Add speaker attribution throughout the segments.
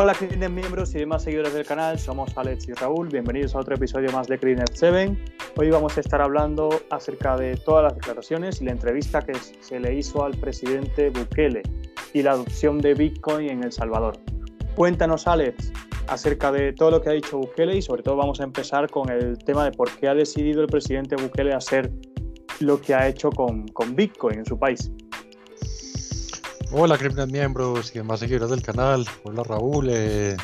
Speaker 1: Hola Cleaner miembros y demás seguidores del canal, somos Alex y Raúl, bienvenidos a otro episodio más de Cleaner 7. Hoy vamos a estar hablando acerca de todas las declaraciones y la entrevista que se le hizo al presidente Bukele y la adopción de Bitcoin en El Salvador. Cuéntanos Alex acerca de todo lo que ha dicho Bukele y sobre todo vamos a empezar con el tema de por qué ha decidido el presidente Bukele hacer lo que ha hecho con, con Bitcoin en su país.
Speaker 2: Hola, criminal miembros y demás seguidores del canal. Hola, Raúl. Eh.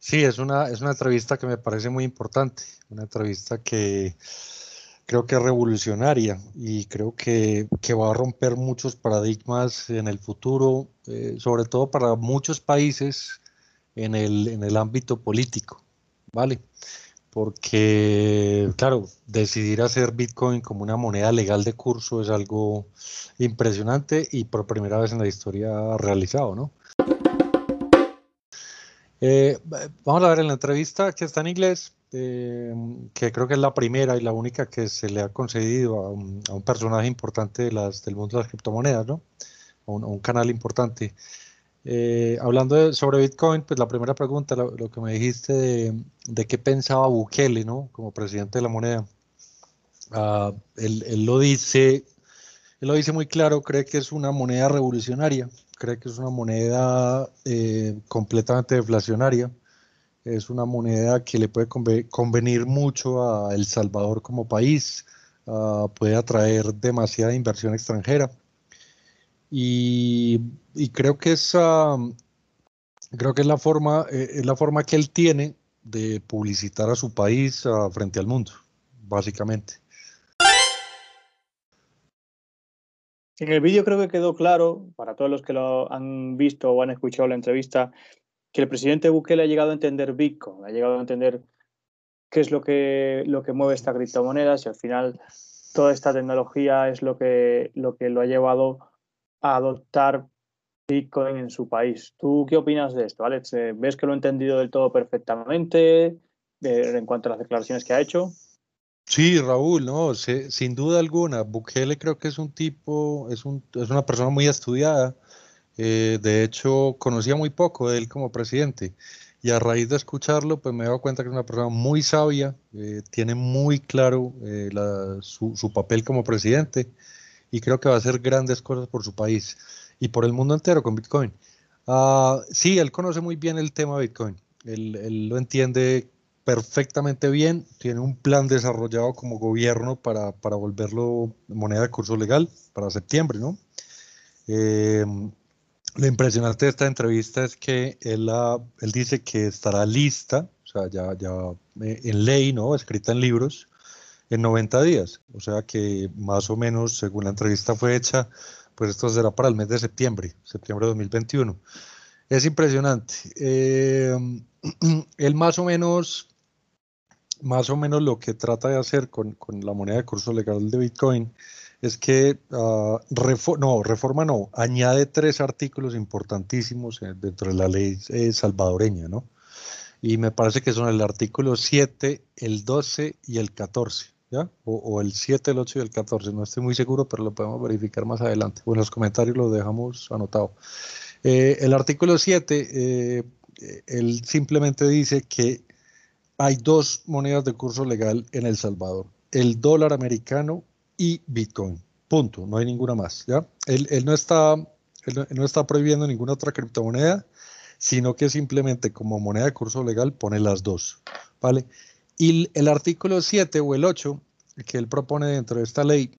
Speaker 2: Sí, es una, es una entrevista que me parece muy importante, una entrevista que creo que es revolucionaria y creo que, que va a romper muchos paradigmas en el futuro, eh, sobre todo para muchos países en el, en el ámbito político, ¿vale? Porque, claro, decidir hacer Bitcoin como una moneda legal de curso es algo impresionante y por primera vez en la historia realizado, ¿no? Eh, vamos a ver en la entrevista que está en inglés, eh, que creo que es la primera y la única que se le ha concedido a un, personaje importante de las, del mundo de las criptomonedas, ¿no? un canal importante. Eh, hablando sobre Bitcoin, pues la primera pregunta, lo, que me dijiste de, qué pensaba Bukele, ¿no? Como presidente de la moneda. Ah, él, lo dice, él lo dice muy claro, cree que es una moneda revolucionaria, cree que es una moneda eh, completamente deflacionaria, es una moneda que le puede convenir mucho a El Salvador como país, ah, puede atraer demasiada inversión extranjera y, creo que esa creo que es la forma eh, es la forma que él tiene de publicitar a su país frente al mundo básicamente.
Speaker 1: En el vídeo creo que quedó claro para todos los que lo han visto o han escuchado la entrevista que el presidente Bukele ha llegado a entender Bitcoin ha llegado a entender qué es lo que lo que mueve esta criptomoneda y al final toda esta tecnología es lo que lo que lo ha llevado a adoptar Bitcoin en su país. ¿Tú qué opinas de esto, Alex? Eh, ¿Ves que lo he entendido del todo perfectamente en cuanto a las declaraciones que ha hecho?
Speaker 2: Sí, Raúl, no, sin duda alguna. Bukele creo que es un tipo, es, un, es una persona muy estudiada. Eh, de hecho, conocía muy poco de él como presidente. Y a raíz de escucharlo, pues me he dado cuenta que es una persona muy sabia, eh, tiene muy claro su, su, papel como presidente y creo que va a hacer grandes cosas por su país y por el mundo entero con Bitcoin. Uh, sí, él conoce muy bien el tema Bitcoin, él, lo entiende perfectamente bien, tiene un plan desarrollado como gobierno para, para volverlo moneda de curso legal para septiembre, ¿no? Eh, lo impresionante de esta entrevista es que él, él dice que estará lista, o sea, ya, ya eh, en ley, ¿no? Escrita en libros, en 90 días. O sea que más o menos, según la entrevista fue hecha, pues esto será para el mes de septiembre, septiembre de 2021. Es impresionante. Eh, él más o menos, más o menos lo que trata de hacer con, la moneda de curso legal de Bitcoin es que, uh, no, reforma no, añade tres artículos importantísimos eh, dentro de la ley eh, salvadoreña, ¿no? Y me parece que son el artículo 7, el 12 y el 14. O, el 7, el 8 y el 14, no estoy muy seguro, pero lo podemos verificar más adelante. O en los comentarios lo dejamos anotado. Eh, el artículo 7, eh, él simplemente dice que hay dos monedas de curso legal en El Salvador, el dólar americano y Bitcoin. Punto, no hay ninguna más. ¿ya? Él, no está, él no está prohibiendo ninguna otra criptomoneda, sino que simplemente como moneda de curso legal pone las dos. ¿vale? Y el artículo 7 o el 8 que él propone dentro de esta ley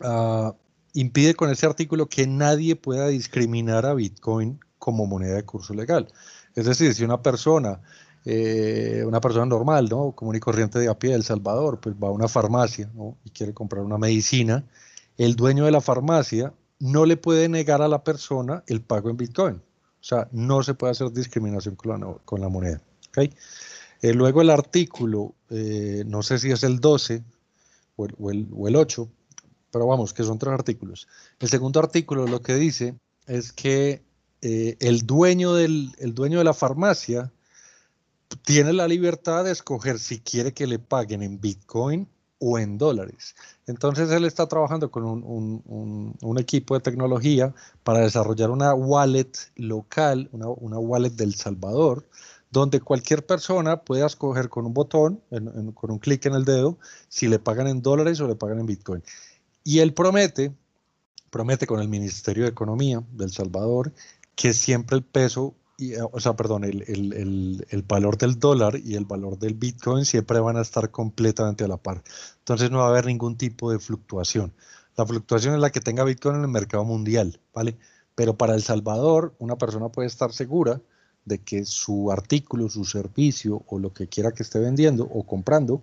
Speaker 2: ah, impide con ese artículo que nadie pueda discriminar a Bitcoin como moneda de curso legal. Es decir, si una persona, eh, una persona normal, ¿no? común y corriente de a pie de El Salvador, pues va a una farmacia y quiere comprar una medicina, el dueño de la farmacia no le puede negar a la persona el pago en Bitcoin. O sea, no se puede hacer discriminación con la, con la moneda. ¿okay? Eh, luego el artículo, eh, no sé si es el 12 o el, o, el, 8, pero vamos, que son tres artículos. El segundo artículo lo que dice es que eh, el, dueño del, el dueño de la farmacia tiene la libertad de escoger si quiere que le paguen en Bitcoin o en dólares. Entonces él está trabajando con un, equipo de tecnología para desarrollar una wallet local, una, wallet del Salvador, donde cualquier persona pueda escoger con un botón, con un clic en el dedo, si le pagan en dólares o le pagan en Bitcoin. Y él promete, promete con el Ministerio de Economía del Salvador, que siempre el peso y, o sea, perdón, el, el, el, valor del dólar y el valor del Bitcoin siempre van a estar completamente a la par. Entonces no va a haber ningún tipo de fluctuación. La fluctuación es la que tenga Bitcoin en el mercado mundial, ¿vale? Pero para El Salvador, una persona puede estar segura de que su artículo, su servicio o lo que quiera que esté vendiendo o comprando,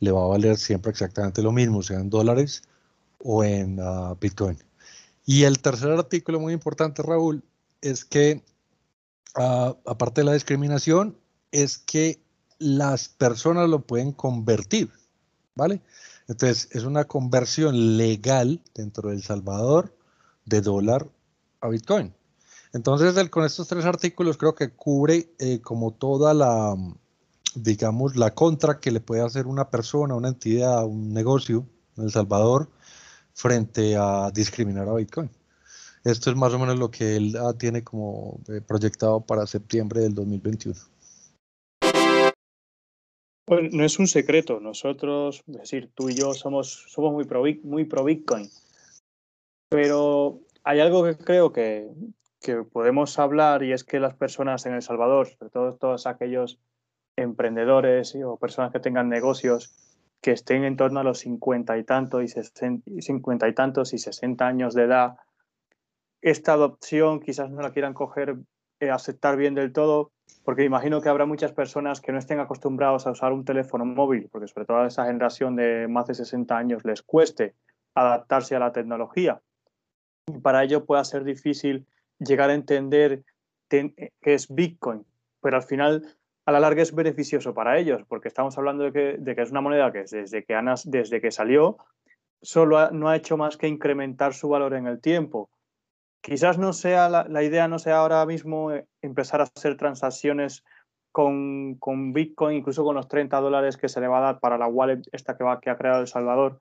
Speaker 2: le va a valer siempre exactamente lo mismo, sea en dólares o en ah, Bitcoin. Y el tercer artículo muy importante, Raúl, es que aparte de la discriminación, es que las personas lo pueden convertir, ¿vale? Entonces, es una conversión legal dentro de El Salvador de dólar a Bitcoin. Entonces, con estos tres artículos creo que cubre eh, como toda la, digamos, la contra que le puede hacer una persona, una entidad, un negocio en El Salvador frente a discriminar a Bitcoin. Esto es más o menos lo que él ah, tiene como eh, proyectado para septiembre del 2021.
Speaker 1: Pues no es un secreto. Nosotros, es decir, tú y yo somos, somos muy, pro, muy pro Bitcoin. Pero hay algo que creo que, que podemos hablar y es que las personas en El Salvador, sobre todo todos aquellos emprendedores o personas que tengan negocios que estén en torno a los 50 y tantos y 50 y tantos y 60 años de edad, esta adopción quizás no la quieran coger, eh, aceptar bien del todo, porque imagino que habrá muchas personas que no estén acostumbrados a usar un teléfono móvil, porque sobre todo a esa generación de más de 60 años les cueste adaptarse a la tecnología. Y para ello pueda ser difícil llegar a entender qué es Bitcoin, pero al final a la larga es beneficioso para ellos, porque estamos hablando de que, es una moneda que desde que, desde que salió solo no ha hecho más que incrementar su valor en el tiempo. Quizás no sea la, idea, no sea ahora mismo eh, empezar a hacer transacciones con, con, Bitcoin, incluso con los 30 dólares que se le va a dar para la wallet esta que, va, que ha creado El Salvador,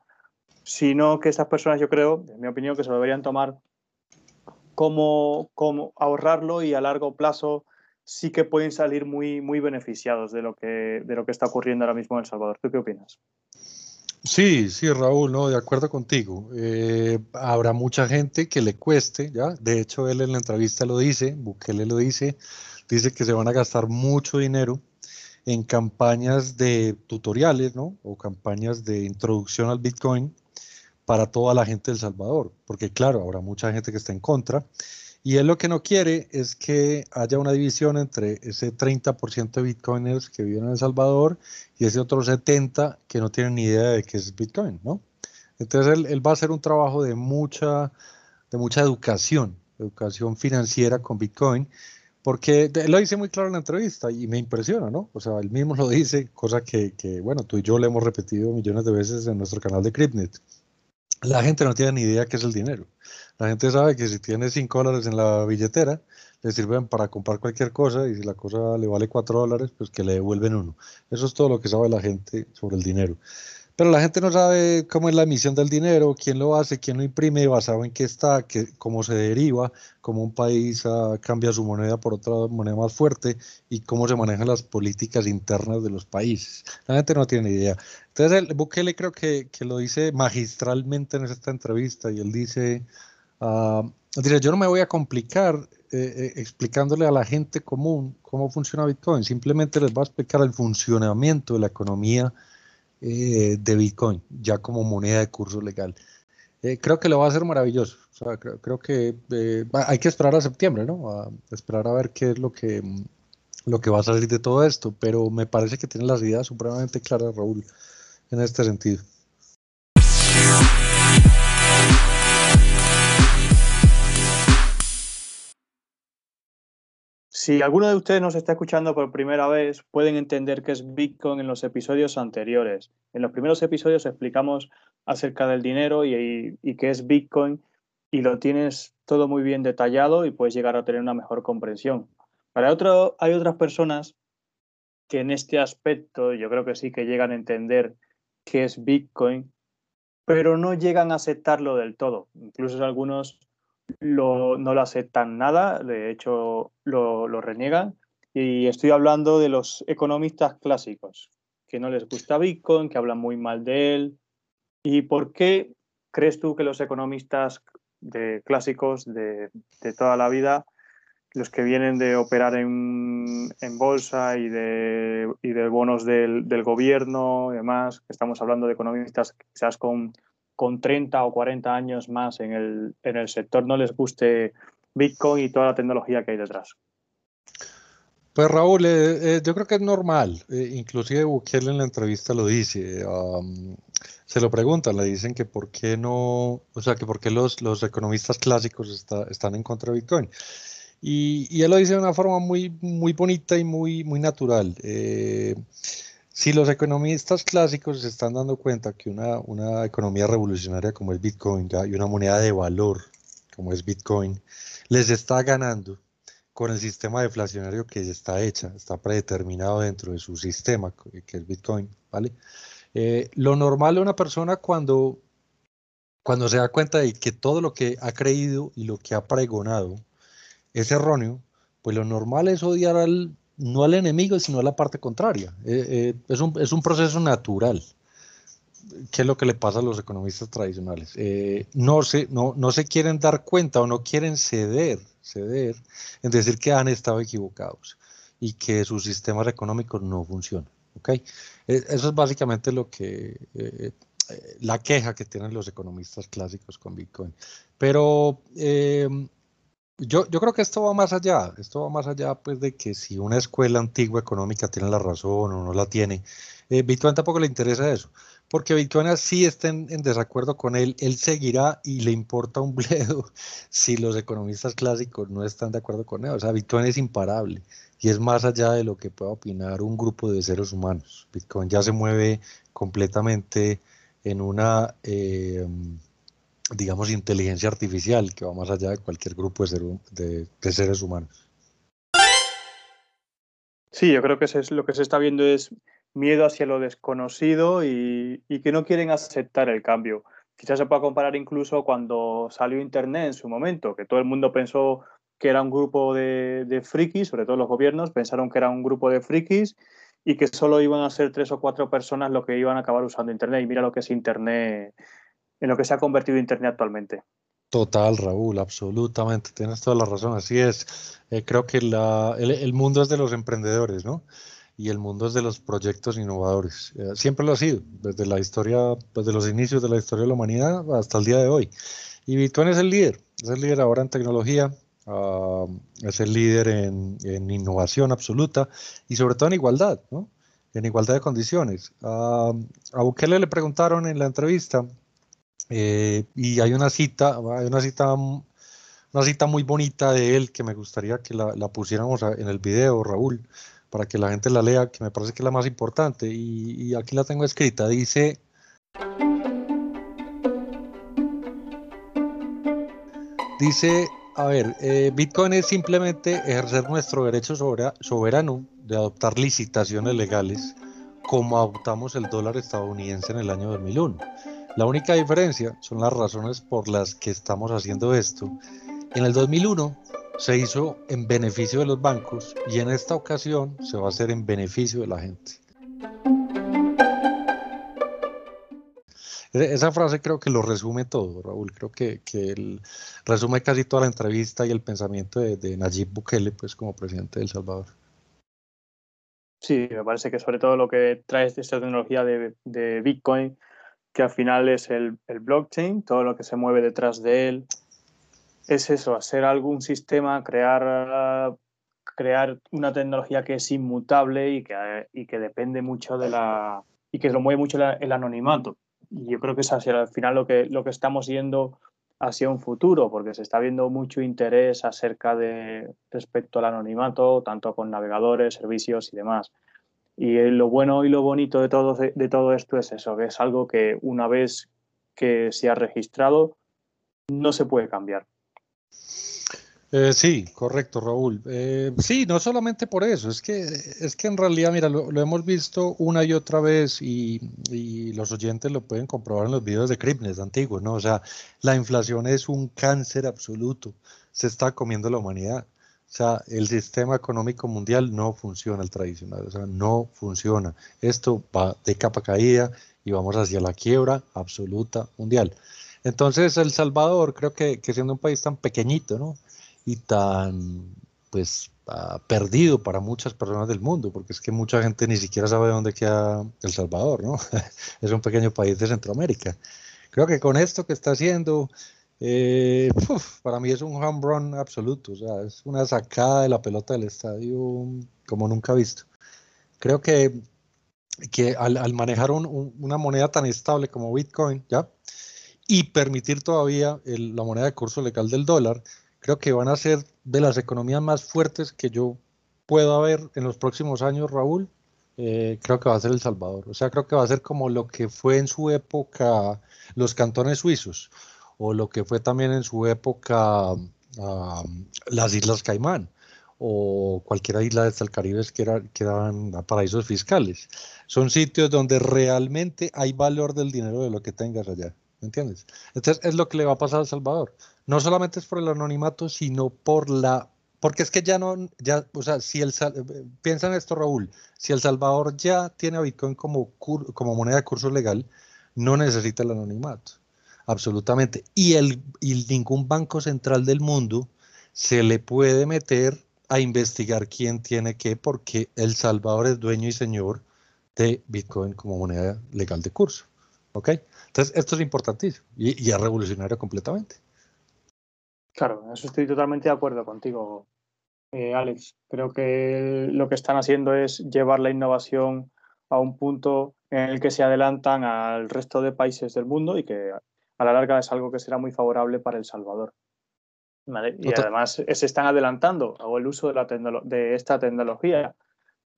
Speaker 1: sino que esas personas, yo creo, en mi opinión, que se lo deberían tomar como, como ahorrarlo y a largo plazo sí que pueden salir muy, muy beneficiados de lo, que, de lo que está ocurriendo ahora mismo en El Salvador. ¿Tú qué opinas?
Speaker 2: Sí, sí, Raúl, no, de acuerdo contigo. Eh, habrá mucha gente que le cueste, ¿ya? De hecho, él en la entrevista lo dice, Bukele lo dice, dice que se van a gastar mucho dinero en campañas de tutoriales, ¿no? O campañas de introducción al Bitcoin para toda la gente del Salvador, porque claro, habrá mucha gente que está en contra y él lo que no quiere es que haya una división entre ese 30% de bitcoiners que viven en El Salvador y ese otro 70% que no tienen ni idea de qué es Bitcoin, ¿no? Entonces él, va a hacer un trabajo de mucha, de mucha educación, educación financiera con Bitcoin, porque él lo dice muy claro en la entrevista y me impresiona, ¿no? O sea, él mismo lo dice, cosa que, que bueno, tú y yo le hemos repetido millones de veces en nuestro canal de Cryptnet. La gente no tiene ni idea qué es el dinero. La gente sabe que si tiene 5 dólares en la billetera, le sirven para comprar cualquier cosa y si la cosa le vale 4 dólares, pues que le devuelven uno. Eso es todo lo que sabe la gente sobre el dinero. Pero la gente no sabe cómo es la emisión del dinero, quién lo hace, quién lo imprime, basado en qué está, qué, cómo se deriva, cómo un país ah, cambia su moneda por otra moneda más fuerte y cómo se manejan las políticas internas de los países. La gente no tiene idea. Entonces, el Bukele creo que, lo dice magistralmente en esta entrevista y él dice Uh, yo no me voy a complicar eh, eh, explicándole a la gente común cómo funciona Bitcoin, simplemente les voy a explicar el funcionamiento de la economía eh, de Bitcoin, ya como moneda de curso legal. creo que lo va a hacer maravilloso. creo, que hay que esperar a septiembre, ¿no? Esperar a ver qué es lo que, lo que va a salir de todo esto, pero me parece que tiene las ideas supremamente claras, Raúl, en este sentido.
Speaker 1: Si alguno de ustedes nos está escuchando por primera vez, pueden entender qué es Bitcoin en los episodios anteriores. En los primeros episodios explicamos acerca del dinero y, qué es Bitcoin y lo tienes todo muy bien detallado y puedes llegar a tener una mejor comprensión. Para otro, hay otras personas que en este aspecto yo creo que sí que llegan a entender qué es Bitcoin, pero no llegan a aceptarlo del todo. Incluso algunos no lo aceptan nada, de hecho lo, lo reniegan. Y estoy hablando de los economistas clásicos, que no les gusta Bitcoin, que hablan muy mal de él. ¿Y por qué crees tú que los economistas de clásicos de, toda la vida, los que vienen de operar en, bolsa y de, y de bonos del, gobierno y demás, estamos hablando de economistas quizás con, con 30 o 40 años más en el, en el sector, no les guste Bitcoin y toda la tecnología que hay detrás.
Speaker 2: Pues Raúl, eh, eh, yo creo que es normal, eh, inclusive Bukele en la entrevista lo dice, se lo preguntan, le dicen que por qué no, o sea, que por qué los, los economistas clásicos están en contra de Bitcoin. Y, y, él lo dice de una forma muy, muy bonita y muy, muy natural. Si los economistas clásicos se están dando cuenta que una, una economía revolucionaria como es Bitcoin y una moneda de valor como es Bitcoin les está ganando, con el sistema deflacionario que ya está hecha, está predeterminado dentro de su sistema, que es Bitcoin, ¿vale? Eh, lo normal de una persona cuando, cuando se da cuenta de que todo lo que ha creído y lo que ha pregonado es erróneo, pues lo normal es odiar al, no al enemigo, sino a la parte contraria. Eh, eh, es, un, es, un, proceso natural. ¿Qué es lo que le pasa a los economistas tradicionales? no, se, no, no se quieren dar cuenta o no quieren ceder ceder en decir que han estado equivocados y que sus sistemas económicos no funcionan. ¿okay? Eso es básicamente lo que eh, eh, la queja que tienen los economistas clásicos con Bitcoin. Pero yo, yo creo que esto va más allá, esto va más allá pues de que si una escuela antigua económica tiene la razón o no la tiene, eh, tampoco le interesa eso porque Bitcoin sí está en, desacuerdo con él, él seguirá y le importa un bledo si los economistas clásicos no están de acuerdo con él. O sea, Bitcoin es imparable y es más allá de lo que pueda opinar un grupo de seres humanos. Bitcoin ya se mueve completamente en una, eh, digamos, inteligencia artificial que va más allá de cualquier grupo de, de seres humanos.
Speaker 1: Sí, yo creo que es lo que se está viendo es miedo hacia lo desconocido y, que no quieren aceptar el cambio. Quizás se pueda comparar incluso cuando salió Internet en su momento, que todo el mundo pensó que era un grupo de, de frikis, sobre todo los gobiernos, pensaron que era un grupo de frikis y que solo iban a ser tres o cuatro personas lo que iban a acabar usando Internet. Y mira lo que es Internet, en lo que se ha convertido Internet actualmente.
Speaker 2: Total, Raúl, absolutamente, tienes toda la razón, así es. Eh, creo que la, el, el, mundo es de los emprendedores, ¿no? y el mundo es de los proyectos innovadores. Eh, siempre lo ha sido, desde la historia, desde los inicios de la historia de la humanidad hasta el día de hoy. Y Bitcoin es el líder, es el líder ahora en tecnología, ah, es el líder en, innovación absoluta y sobre todo en igualdad, ¿no? En igualdad de condiciones. a Bukele le preguntaron en la entrevista, eh, y hay una cita, hay una cita una cita muy bonita de él que me gustaría que la, la pusiéramos en el video, Raúl para que la gente la lea, que me parece que es la más importante. Y, aquí la tengo escrita. Dice... Dice, a ver, eh, Bitcoin es simplemente ejercer nuestro derecho soberano de adoptar licitaciones legales como adoptamos el dólar estadounidense en el año 2001. La única diferencia son las razones por las que estamos haciendo esto. En el 2001 se hizo en beneficio de los bancos y en esta ocasión se va a hacer en beneficio de la gente. E-, esa frase creo que lo resume todo, Raúl. Creo que, que resume casi toda la entrevista y el pensamiento de, Nayib Bukele, pues como presidente de El Salvador.
Speaker 1: Sí, me parece que sobre todo lo que trae esta tecnología de, Bitcoin, que al final es el, el, blockchain, todo lo que se mueve detrás de él, es eso, hacer algún sistema, crear, crear una tecnología que es inmutable y que, y que depende mucho de la. y que lo mueve mucho el anonimato. Y yo creo que es hacia al final lo que, lo que estamos yendo hacia un futuro, porque se está viendo mucho interés acerca de respecto al anonimato, tanto con navegadores, servicios y demás. Y lo bueno y lo bonito de todo, de todo esto es eso, que es algo que una vez que se ha registrado no se puede cambiar.
Speaker 2: Eh, sí, correcto, Raúl. Eh, sí, no solamente por eso, es que, es que en realidad, mira, lo, hemos visto una y otra vez y, los oyentes lo pueden comprobar en los videos de Cripnes antiguos, ¿no? O sea, la inflación es un cáncer absoluto, se está comiendo la humanidad. O sea, el sistema económico mundial no funciona el tradicional, o sea, no funciona. Esto va de capa caída y vamos hacia la quiebra absoluta mundial. Entonces, El Salvador, creo que, siendo un país tan pequeñito, ¿no? y tan pues ah, perdido para muchas personas del mundo, porque es que mucha gente ni siquiera sabe dónde queda El Salvador, ¿no? es un pequeño país de Centroamérica. Creo que con esto que está haciendo, eh, para mí es un home run absoluto, o sea, es una sacada de la pelota del estadio como nunca visto. Creo que, que al, manejar una moneda tan estable como Bitcoin, ¿ya? Y permitir todavía la moneda de curso legal del dólar, creo que van a ser de las economías más fuertes que yo pueda ver en los próximos años, Raúl. Eh, creo que va a ser El Salvador. O sea, creo que va a ser como lo que fue en su época los cantones suizos o lo que fue también en su época las Islas Caimán o cualquier isla del Caribe que, era, que eran paraísos fiscales. Son sitios donde realmente hay valor del dinero de lo que tengas allá. ¿Me entiendes? Entonces es lo que le va a pasar a El Salvador. No solamente es por el anonimato, sino por la... Porque es que ya no, ya, o sea, si el, piensa en esto Raúl, si El Salvador ya tiene a Bitcoin como, como moneda de curso legal, no necesita el anonimato, absolutamente. Y, el, y ningún banco central del mundo se le puede meter a investigar quién tiene qué, porque El Salvador es dueño y señor de Bitcoin como moneda legal de curso. ¿Ok? Entonces, esto es importantísimo y, es revolucionario completamente.
Speaker 1: Claro, eso estoy totalmente de acuerdo contigo, eh, Alex. Creo que lo que están haciendo es llevar la innovación a un punto en el que se adelantan al resto de países del mundo y que a la larga es algo que será muy favorable para El Salvador. Y además se están adelantando a el uso de, la de esta tecnología,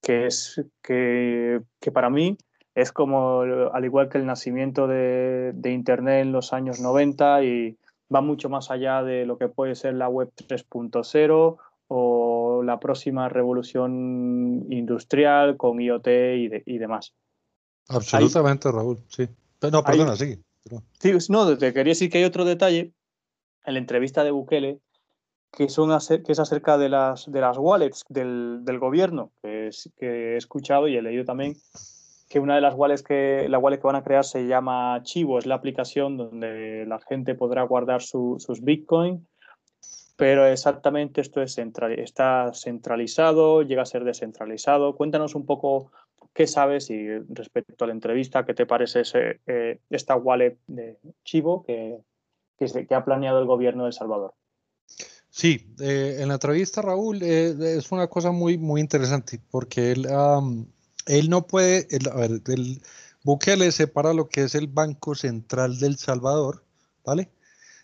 Speaker 1: que es que, que para mí es como, al igual que el nacimiento de, Internet en los años 90 y va mucho más allá de lo que puede ser la web 3.0 o la próxima revolución industrial con IoT y, demás.
Speaker 2: Absolutamente, Raúl, sí. No, perdona, sí.
Speaker 1: No, te quería decir que hay otro detalle en la entrevista de Bukele que, es acerca de las, wallets del, gobierno, que, que he escuchado y he leído también, que una de las wallets que, la wallet que van a crear se llama Chivo, es la aplicación donde la gente podrá guardar sus Bitcoin, pero exactamente esto es está centralizado, llega a ser descentralizado. Cuéntanos un poco qué sabes y respecto a la entrevista, qué te parece ese, eh, esta wallet de Chivo que, que, ha planeado el gobierno de El Salvador.
Speaker 2: Sí, eh, en la entrevista, Raúl, eh, es una cosa muy, muy interesante porque él él no puede, a ver, el Bukele separa lo que es el Banco Central del Salvador, ¿vale?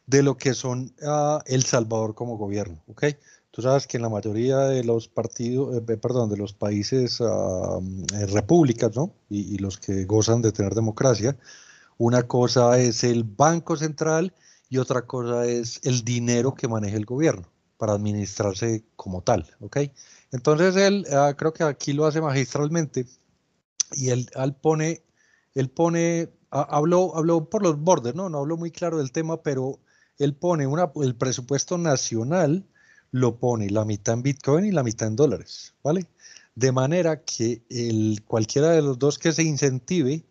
Speaker 2: De lo que son ah, El Salvador como gobierno, ¿ok? Tú sabes que en la mayoría de los partidos, eh, perdón, de los países uh, repúblicas, ¿no? Y, y, los que gozan de tener democracia, una cosa es el Banco Central y otra cosa es el dinero que maneja el gobierno para administrarse como tal, ¿ok? Entonces él, ah, creo que aquí lo hace magistralmente y él, pone, él pone, ah, habló, habló por los bordes, ¿no? No habló muy claro del tema, pero él pone una, el presupuesto nacional, lo pone la mitad en Bitcoin y la mitad en dólares, ¿vale? De manera que el, cualquiera de los dos que se incentive,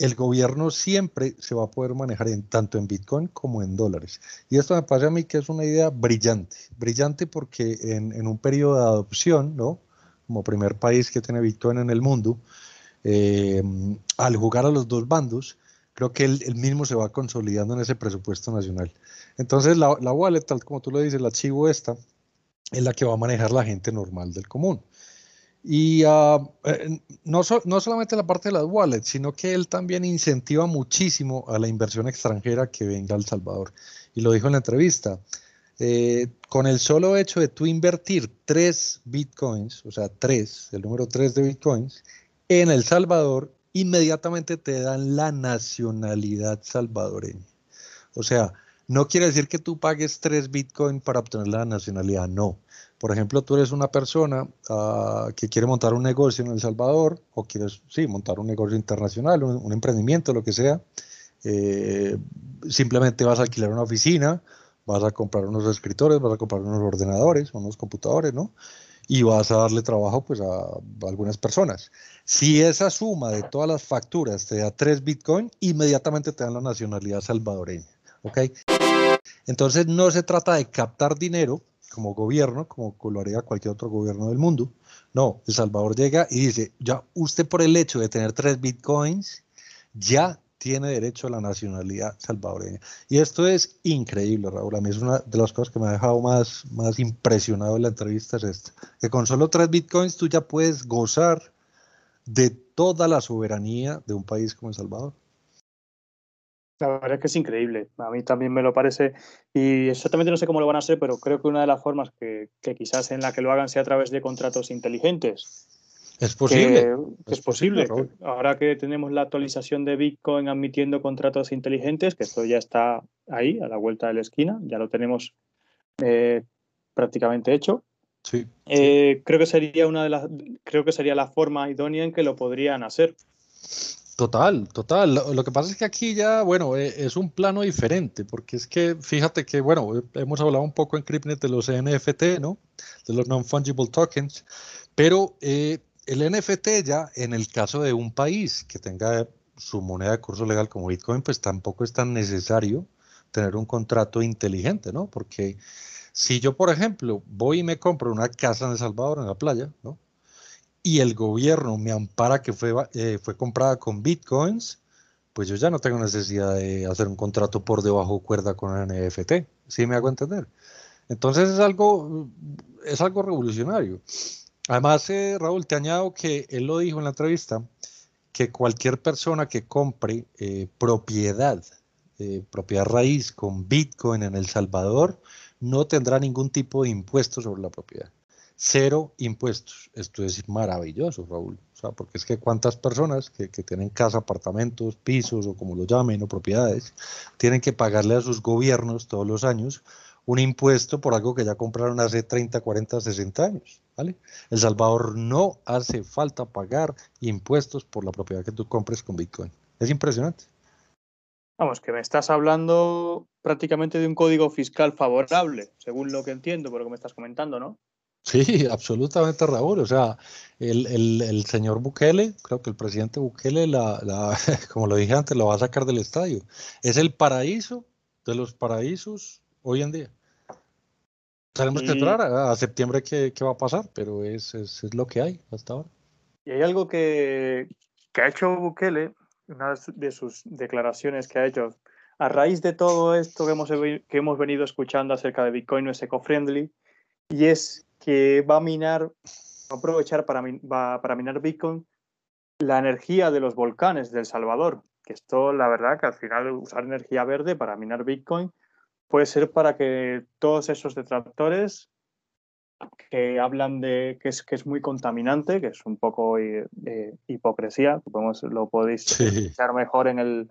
Speaker 2: el gobierno siempre se va a poder manejar en, tanto en Bitcoin como en dólares. Y esto me parece a mí que es una idea brillante, brillante porque en, un periodo de adopción, ¿no? como primer país que tiene Bitcoin en el mundo, eh, al jugar a los dos bandos, creo que él, mismo se va consolidando en ese presupuesto nacional. Entonces la, la wallet, tal como tú lo dices, la archivo esta, es la que va a manejar la gente normal del común. Y eh, no, no solamente la parte de las wallets, sino que él también incentiva muchísimo a la inversión extranjera que venga a El Salvador. Y lo dijo en la entrevista. Eh, con el solo hecho de tú invertir tres bitcoins, o sea, tres, el número tres de bitcoins, en El Salvador, inmediatamente te dan la nacionalidad salvadoreña. O sea, no quiere decir que tú pagues tres Bitcoin para obtener la nacionalidad, no. Por ejemplo, tú eres una persona ah, que quiere montar un negocio en El Salvador o quieres, sí, montar un negocio internacional, un, emprendimiento, lo que sea. Eh, simplemente vas a alquilar una oficina, vas a comprar unos escritores, vas a comprar unos ordenadores, unos computadores, ¿no? Y vas a darle trabajo pues a, algunas personas. Si esa suma de todas las facturas te da tres Bitcoin, inmediatamente te dan la nacionalidad salvadoreña, ¿ok? Entonces no se trata de captar dinero, como gobierno, como lo haría cualquier otro gobierno del mundo. No, El Salvador llega y dice, ya usted por el hecho de tener tres bitcoins, ya tiene derecho a la nacionalidad salvadoreña. Y esto es increíble, Raúl. A mí es una de las cosas que me ha dejado más, más impresionado en la entrevista es esta, que con solo tres bitcoins tú ya puedes gozar de toda la soberanía de un país como El Salvador.
Speaker 1: La verdad es que es increíble. A mí también me lo parece. Y exactamente no sé cómo lo van a hacer, pero creo que una de las formas que, quizás en la que lo hagan sea a través de contratos inteligentes.
Speaker 2: Es posible.
Speaker 1: es, posible. Ahora que tenemos la actualización de Bitcoin admitiendo contratos inteligentes, que esto ya está ahí, a la vuelta de la esquina, ya lo tenemos eh, prácticamente hecho.
Speaker 2: Sí,
Speaker 1: eh, Creo que sería una de las, creo que sería la forma idónea en que lo podrían hacer.
Speaker 2: Total, total. Lo, que pasa es que aquí ya, bueno, e, es un plano diferente, porque es que fíjate que, bueno, hemos hablado un poco en CryptNet de los NFT, ¿no? De los non-fungible tokens, pero eh, el NFT ya, en el caso de un país que tenga su moneda de curso legal como Bitcoin, pues tampoco es tan necesario tener un contrato inteligente, ¿no? Porque si yo, por ejemplo, voy y me compro una casa en El Salvador, en la playa, ¿no? Y el gobierno me ampara que fue, eh, fue comprada con bitcoins, pues yo ya no tengo necesidad de hacer un contrato por debajo cuerda con NFT. ¿Sí me hago entender? Entonces es algo, es algo revolucionario. Además, eh, Raúl, te añado que él lo dijo en la entrevista, que cualquier persona que compre eh, propiedad, propiedad raíz con Bitcoin en El Salvador, no tendrá ningún tipo de impuesto sobre la propiedad cero impuestos. Esto es maravilloso, Raúl. O sea, porque es que cuántas personas que, tienen casa, apartamentos, pisos o como lo llamen, o propiedades, tienen que pagarle a sus gobiernos todos los años un impuesto por algo que ya compraron hace 30, 40, 60 años. ¿vale? El Salvador no hace falta pagar impuestos por la propiedad que tú compres con Bitcoin. Es impresionante.
Speaker 1: Vamos, que me estás hablando prácticamente de un código fiscal favorable, según lo que entiendo por lo que me estás comentando, ¿no?
Speaker 2: Sí, absolutamente, Raúl. O sea, el, señor Bukele, creo que el presidente Bukele, la, como lo dije antes, lo va a sacar del estadio. Es el paraíso de los paraísos hoy en día. Tenemos que esperar a, septiembre qué, va a pasar, pero es, es, lo que hay hasta ahora.
Speaker 1: Y hay algo que, que ha hecho Bukele, una de sus declaraciones que ha hecho, a raíz de todo esto que hemos, que hemos venido escuchando acerca de Bitcoin no es eco-friendly, y es que va a minar, va a aprovechar para, para minar Bitcoin la energía de los volcanes de El Salvador. Que esto, la verdad, que al final usar energía verde para minar Bitcoin puede ser para que todos esos detractores que hablan de que es, que es muy contaminante, que es un poco de eh, hipocresía, lo podéis escuchar mejor en el,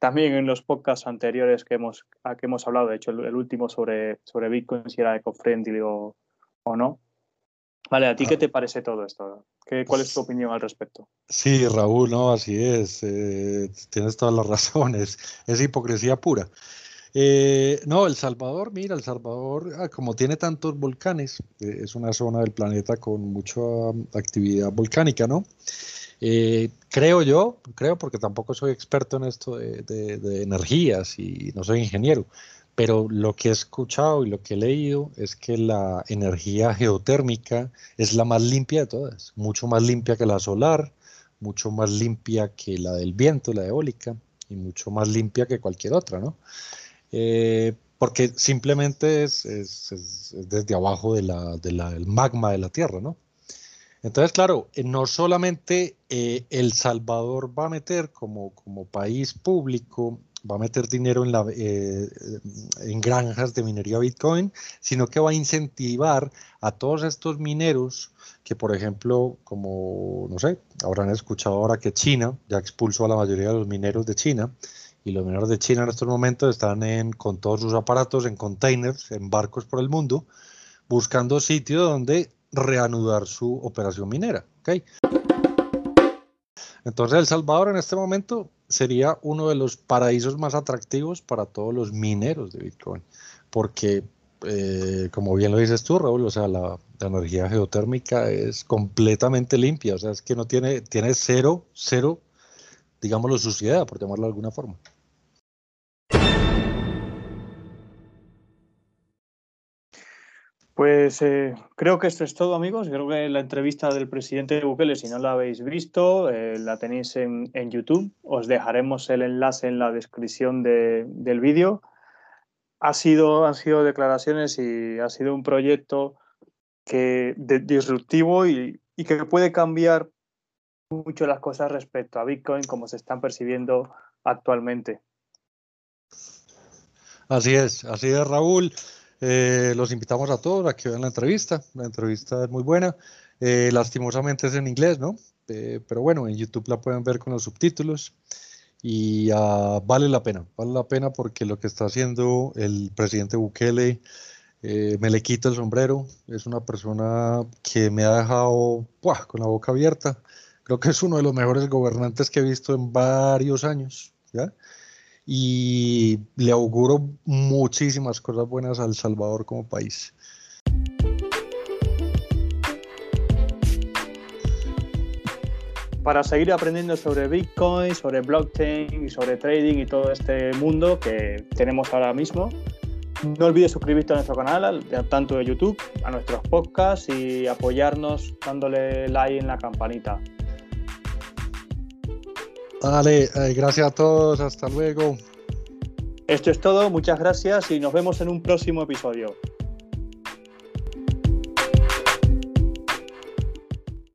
Speaker 1: también en los podcasts anteriores que hemos, que hemos hablado, de hecho el, el último sobre, sobre Bitcoin, si era eco-friendly o, o no. Vale, ¿a ti qué ah. te parece todo esto? ¿Qué, ¿Cuál es tu opinión al respecto?
Speaker 2: Sí, Raúl, no, así es. Eh, tienes todas las razones. Es hipocresía pura. Eh, no, El Salvador, mira, El Salvador, ah, como tiene tantos volcanes, eh, es una zona del planeta con mucha actividad volcánica, ¿no? creo yo, creo porque tampoco soy experto en esto de energías y no soy ingeniero, pero lo que he escuchado y lo que he leído es que la energía geotérmica es la más limpia de todas, mucho más limpia que la solar, mucho más limpia que la del viento, la eólica, y mucho más limpia que cualquier otra, ¿no? Eh, porque simplemente es, desde abajo del magma de la Tierra, ¿no? Entonces, claro, eh, no solamente eh, El Salvador va a meter como, como país público va a meter dinero en, la, eh, en granjas de minería Bitcoin, sino que va a incentivar a todos estos mineros que, por ejemplo, como, no sé, habrán escuchado ahora que China ya expulsó a la mayoría de los mineros de China y los mineros de China en estos momentos están en, con todos sus aparatos en containers, en barcos por el mundo, buscando sitios donde reanudar su operación minera. ¿okay? Entonces El Salvador en este momento sería uno de los paraísos más atractivos para todos los mineros de Bitcoin, porque eh, como bien lo dices tú, Raúl, o sea, la, energía geotérmica es completamente limpia, o sea, es que no tiene, tiene cero, cero, digámoslo, suciedad, por llamarlo de alguna forma.
Speaker 1: Pues eh, creo que esto es todo, amigos. Creo que la entrevista del presidente Bukele, si no la habéis visto, eh, la tenéis en, YouTube. Os dejaremos el enlace en la descripción del vídeo. Ha sido, han sido declaraciones y ha sido un proyecto que, disruptivo y, y que puede cambiar mucho las cosas respecto a Bitcoin como se están percibiendo actualmente.
Speaker 2: Así es, así es, Raúl. Eh, los invitamos a todos a que vean la entrevista. La entrevista es muy buena. Eh, lastimosamente es en inglés, ¿no? Eh, pero bueno, en YouTube la pueden ver con los subtítulos y ah, vale la pena, vale la pena porque lo que está haciendo el presidente Bukele, me le quito el sombrero, es una persona que me ha dejado con la boca abierta. Creo que es uno de los mejores gobernantes que he visto en varios años. ¿ya? Y le auguro muchísimas cosas buenas al Salvador como país.
Speaker 1: Para seguir aprendiendo sobre Bitcoin, sobre blockchain y sobre trading y todo este mundo que tenemos ahora mismo, no olvides suscribirte a nuestro canal, tanto de YouTube, a nuestros podcasts y apoyarnos dándole like en la campanita.
Speaker 2: Vale, eh, gracias a todos, hasta luego.
Speaker 1: Esto es todo, muchas gracias y nos vemos en un próximo episodio.